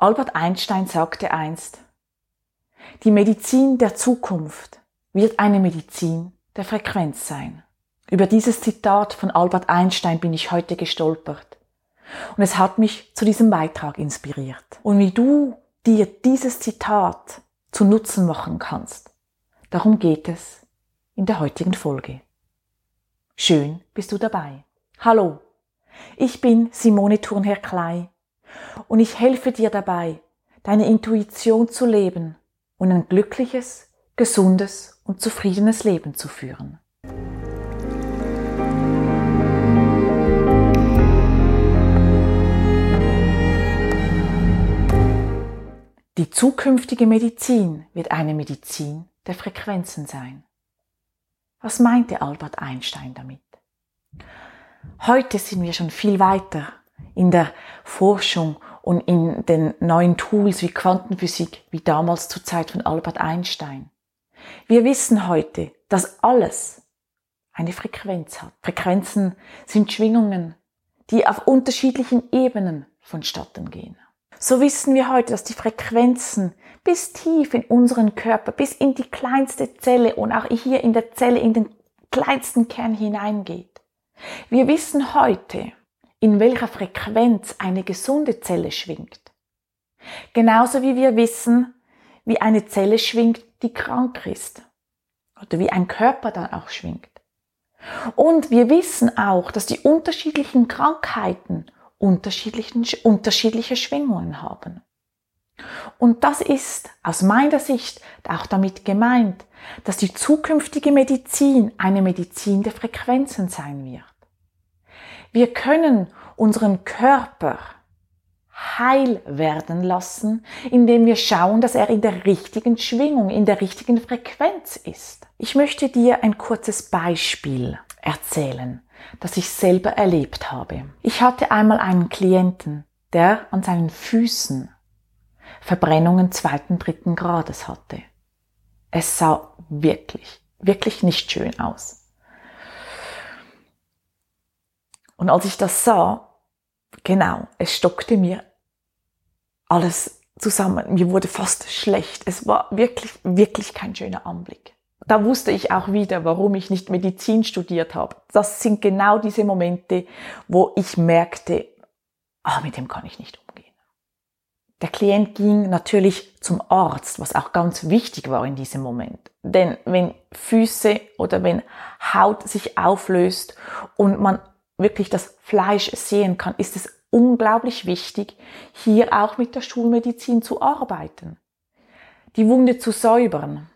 Albert Einstein sagte einst, die Medizin der Zukunft wird eine Medizin der Frequenz sein. Über dieses Zitat von Albert Einstein bin ich heute gestolpert. Und es hat mich zu diesem Beitrag inspiriert. Und wie du dir dieses Zitat zu Nutzen machen kannst, darum geht es in der heutigen Folge. Schön bist du dabei. Hallo, ich bin Simone Thurnherr-Klei und ich helfe dir dabei, deine Intuition zu leben und ein glückliches, gesundes und zufriedenes Leben zu führen. Die zukünftige Medizin wird eine Medizin der Frequenzen sein. Was meinte Albert Einstein damit? Heute sind wir schon viel weiter in der Forschung und in den neuen Tools wie Quantenphysik, wie damals zur Zeit von Albert Einstein. Wir wissen heute, dass alles eine Frequenz hat. Frequenzen sind Schwingungen, die auf unterschiedlichen Ebenen vonstatten gehen. So wissen wir heute, dass die Frequenzen bis tief in unseren Körper, bis in die kleinste Zelle und auch hier in der Zelle in den kleinsten Kern hineingeht. Wir wissen heute, in welcher Frequenz eine gesunde Zelle schwingt. Genauso wie wir wissen, wie eine Zelle schwingt, die krank ist. Oder wie ein Körper dann auch schwingt. Und wir wissen auch, dass die unterschiedlichen Krankheiten unterschiedlichen, unterschiedliche Schwingungen haben. Und das ist aus meiner Sicht auch damit gemeint, dass die zukünftige Medizin eine Medizin der Frequenzen sein wird. Wir können unseren Körper heil werden lassen, indem wir schauen, dass er in der richtigen Schwingung, in der richtigen Frequenz ist. Ich möchte dir ein kurzes Beispiel erzählen, das ich selber erlebt habe. Ich hatte einmal einen Klienten, der an seinen Füßen Verbrennungen zweiten, dritten Grades hatte. Es sah wirklich, wirklich nicht schön aus. Und als ich das sah, genau, es stockte mir alles zusammen. Mir wurde fast schlecht. Es war wirklich, wirklich kein schöner Anblick. Da wusste ich auch wieder, warum ich nicht Medizin studiert habe. Das sind genau diese Momente, wo ich merkte, ah, mit dem kann ich nicht umgehen. Der Klient ging natürlich zum Arzt, was auch ganz wichtig war in diesem Moment. Denn wenn Füße oder wenn Haut sich auflöst und man wirklich das Fleisch sehen kann, ist es unglaublich wichtig, hier auch mit der Schulmedizin zu arbeiten. Die Wunde zu säubern,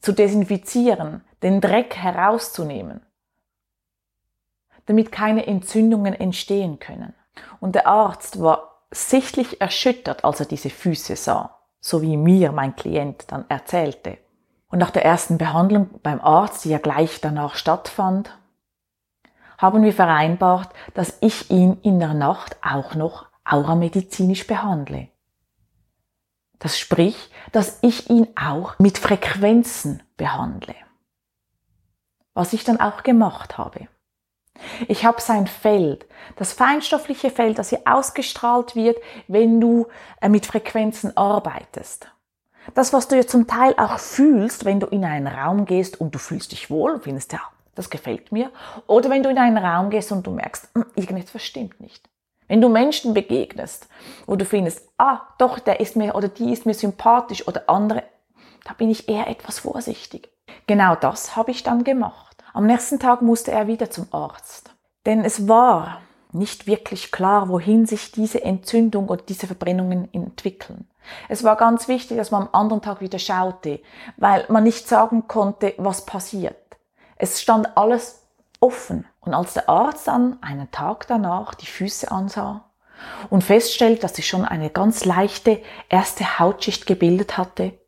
zu desinfizieren, den Dreck herauszunehmen, damit keine Entzündungen entstehen können. Und der Arzt war sichtlich erschüttert, als er diese Füße sah, so wie mir mein Klient dann erzählte. Und nach der ersten Behandlung beim Arzt, die ja gleich danach stattfand, haben wir vereinbart, dass ich ihn in der Nacht auch noch auramedizinisch behandle. Das spricht, dass ich ihn auch mit Frequenzen behandle. Was ich dann auch gemacht habe. Ich habe sein Feld, das feinstoffliche Feld, das hier ausgestrahlt wird, wenn du äh, mit Frequenzen arbeitest. Das, was du ja zum Teil auch fühlst, wenn du in einen Raum gehst und du fühlst dich wohl, findest ja, das gefällt mir. Oder wenn du in einen Raum gehst und du merkst, hm, irgendetwas stimmt nicht. Wenn du Menschen begegnest, wo du findest, ah, doch, der ist mir oder die ist mir sympathisch oder andere, da bin ich eher etwas vorsichtig. Genau das habe ich dann gemacht. Am nächsten Tag musste er wieder zum Arzt. Denn es war nicht wirklich klar, wohin sich diese Entzündung oder diese Verbrennungen entwickeln. Es war ganz wichtig, dass man am anderen Tag wieder schaute, weil man nicht sagen konnte, was passiert. Es stand alles offen. Und als der Arzt dann einen Tag danach die Füße ansah und feststellte, dass sich schon eine ganz leichte erste Hautschicht gebildet hatte,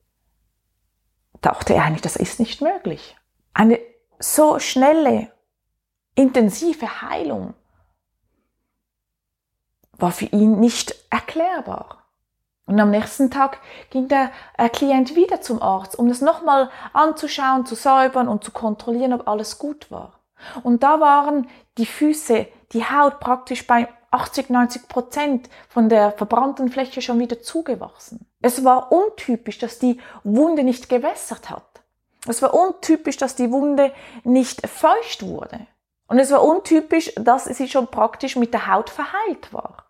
dachte er eigentlich, das ist nicht möglich. Eine so schnelle, intensive Heilung war für ihn nicht erklärbar. Und am nächsten Tag ging der äh, Klient wieder zum Arzt, um das nochmal anzuschauen, zu säubern und zu kontrollieren, ob alles gut war. Und da waren die Füße, die Haut praktisch bei 80, 90 Prozent von der verbrannten Fläche schon wieder zugewachsen. Es war untypisch, dass die Wunde nicht gewässert hat. Es war untypisch, dass die Wunde nicht feucht wurde. Und es war untypisch, dass sie schon praktisch mit der Haut verheilt war.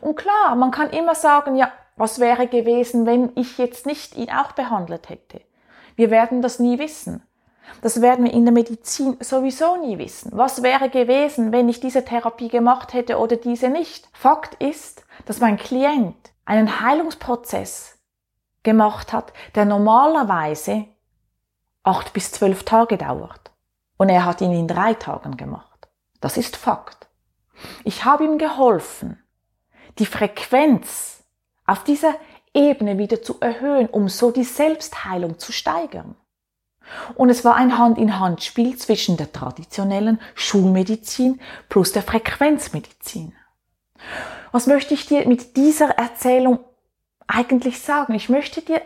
Und klar, man kann immer sagen, ja, was wäre gewesen, wenn ich jetzt nicht ihn auch behandelt hätte? Wir werden das nie wissen. Das werden wir in der Medizin sowieso nie wissen. Was wäre gewesen, wenn ich diese Therapie gemacht hätte oder diese nicht? Fakt ist, dass mein Klient einen Heilungsprozess gemacht hat, der normalerweise acht bis zwölf Tage dauert. Und er hat ihn in drei Tagen gemacht. Das ist Fakt. Ich habe ihm geholfen, die Frequenz auf dieser Ebene wieder zu erhöhen, um so die Selbstheilung zu steigern. Und es war ein Hand-in-Hand-Spiel zwischen der traditionellen Schulmedizin plus der Frequenzmedizin. Was möchte ich dir mit dieser Erzählung eigentlich sagen? Ich möchte dir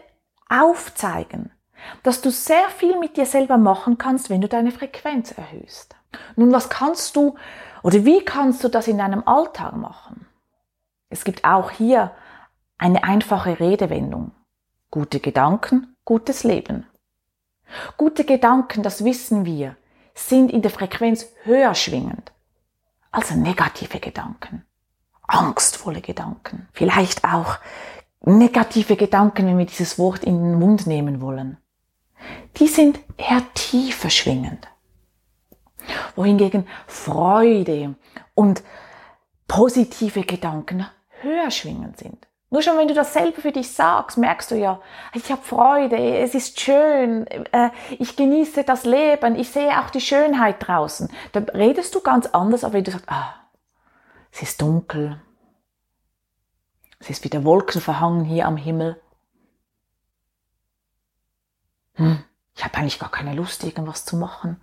aufzeigen, dass du sehr viel mit dir selber machen kannst, wenn du deine Frequenz erhöhst. Nun, was kannst du oder wie kannst du das in deinem Alltag machen? Es gibt auch hier eine einfache Redewendung. Gute Gedanken, gutes Leben. Gute Gedanken, das wissen wir, sind in der Frequenz höher schwingend als negative Gedanken, angstvolle Gedanken, vielleicht auch negative Gedanken, wenn wir dieses Wort in den Mund nehmen wollen. Die sind eher tiefer schwingend. Wohingegen Freude und positive Gedanken höher schwingend sind. Nur schon, wenn du das selber für dich sagst, merkst du ja, ich habe Freude, es ist schön, äh, ich genieße das Leben, ich sehe auch die Schönheit draußen. Da redest du ganz anders, aber wenn du sagst, ah, es ist dunkel, es ist wieder Wolken verhangen hier am Himmel. Hm, ich habe eigentlich gar keine Lust, irgendwas zu machen.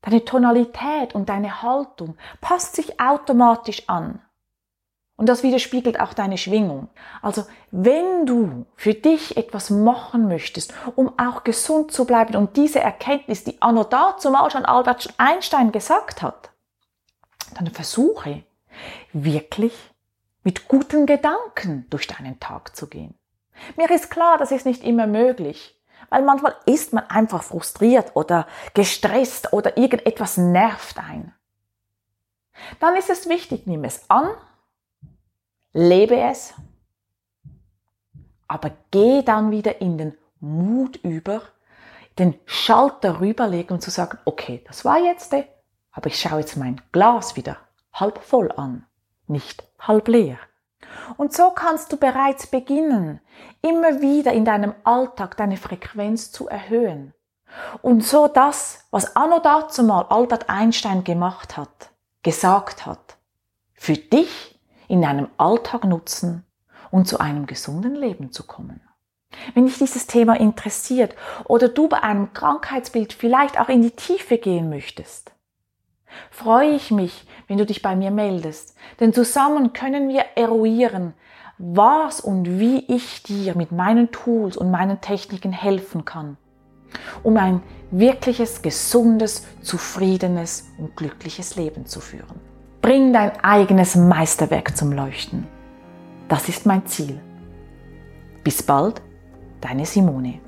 Deine Tonalität und deine Haltung passt sich automatisch an. Und das widerspiegelt auch deine Schwingung. Also wenn du für dich etwas machen möchtest, um auch gesund zu bleiben und diese Erkenntnis, die anno dazu mal schon Albert Einstein gesagt hat, dann versuche wirklich mit guten Gedanken durch deinen Tag zu gehen. Mir ist klar, das ist nicht immer möglich, weil manchmal ist man einfach frustriert oder gestresst oder irgendetwas nervt ein. Dann ist es wichtig, nimm es an lebe es, aber geh dann wieder in den Mut über, den Schalter rüberlegen und zu sagen, okay, das war jetzt, aber ich schaue jetzt mein Glas wieder halb voll an, nicht halb leer. Und so kannst du bereits beginnen, immer wieder in deinem Alltag deine Frequenz zu erhöhen. Und so das, was anno dazu mal Albert Einstein gemacht hat, gesagt hat, für dich in deinem Alltag nutzen und zu einem gesunden Leben zu kommen. Wenn dich dieses Thema interessiert oder du bei einem Krankheitsbild vielleicht auch in die Tiefe gehen möchtest, freue ich mich, wenn du dich bei mir meldest, denn zusammen können wir eruieren, was und wie ich dir mit meinen Tools und meinen Techniken helfen kann, um ein wirkliches, gesundes, zufriedenes und glückliches Leben zu führen. Bring dein eigenes Meisterwerk zum Leuchten. Das ist mein Ziel. Bis bald, deine Simone.